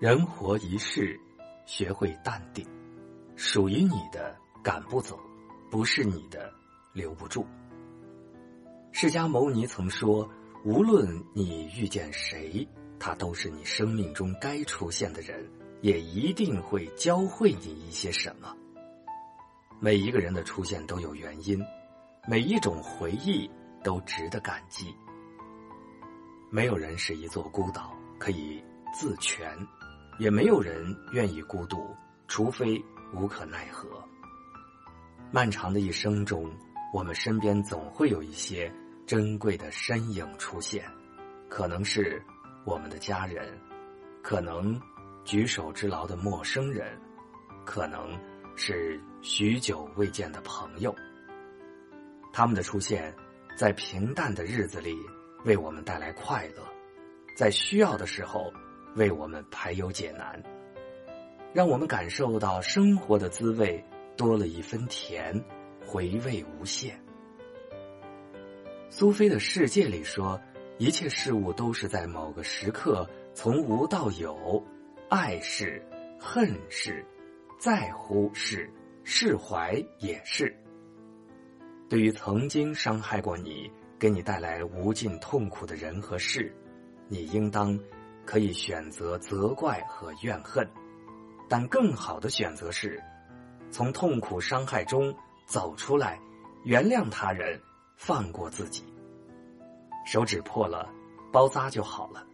人活一世，学会淡定。属于你的赶不走，不是你的留不住。释迦牟尼曾说：“无论你遇见谁，他都是你生命中该出现的人，也一定会教会你一些什么。”每一个人的出现都有原因，每一种回忆都值得感激。没有人是一座孤岛，可以自全。也没有人愿意孤独，除非无可奈何。漫长的一生中，我们身边总会有一些珍贵的身影出现，可能是我们的家人，可能举手之劳的陌生人，可能是许久未见的朋友。他们的出现，在平淡的日子里为我们带来快乐，在需要的时候。为我们排忧解难，让我们感受到生活的滋味多了一分甜，回味无限。苏菲的世界里说，一切事物都是在某个时刻从无到有，爱是，恨是，在乎是，释怀也是。对于曾经伤害过你、给你带来无尽痛苦的人和事，你应当。可以选择责怪和怨恨，但更好的选择是，从痛苦伤害中走出来，原谅他人，放过自己。手指破了，包扎就好了，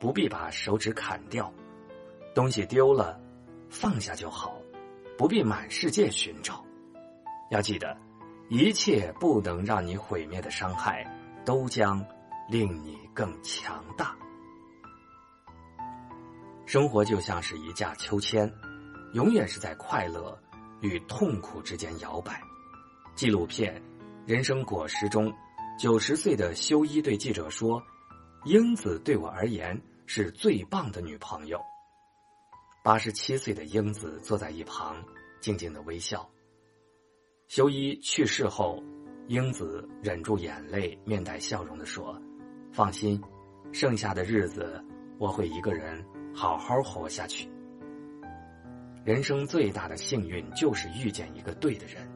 不必把手指砍掉；东西丢了，放下就好，不必满世界寻找。要记得，一切不能让你毁灭的伤害，都将令你更强大。生活就像是一架秋千，永远是在快乐与痛苦之间摇摆。纪录片《人生果实》中，九十岁的修一对记者说：“英子对我而言是最棒的女朋友。”八十七岁的英子坐在一旁，静静的微笑。修一去世后，英子忍住眼泪，面带笑容的说：“放心，剩下的日子我会一个人。”好好活下去。人生最大的幸运就是遇见一个对的人，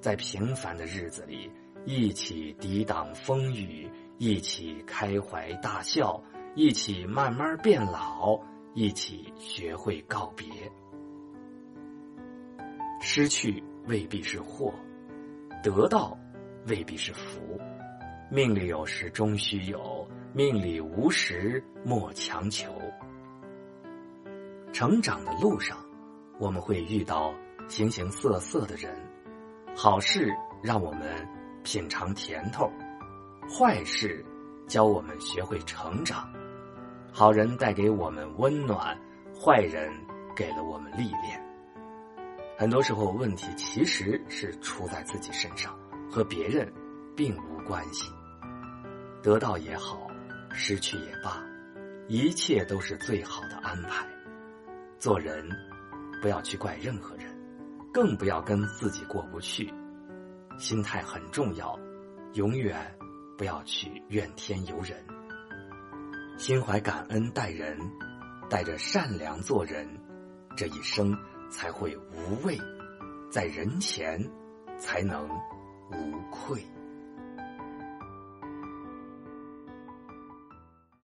在平凡的日子里一起抵挡风雨，一起开怀大笑，一起慢慢变老，一起学会告别。失去未必是祸，得到未必是福。命里有时终须有，命里无时莫强求。成长的路上，我们会遇到形形色色的人，好事让我们品尝甜头，坏事教我们学会成长。好人带给我们温暖，坏人给了我们历练。很多时候，问题其实是出在自己身上，和别人并无关系。得到也好，失去也罢，一切都是最好的安排。做人，不要去怪任何人，更不要跟自己过不去。心态很重要，永远不要去怨天尤人。心怀感恩待人，带着善良做人，这一生才会无畏，在人前才能无愧。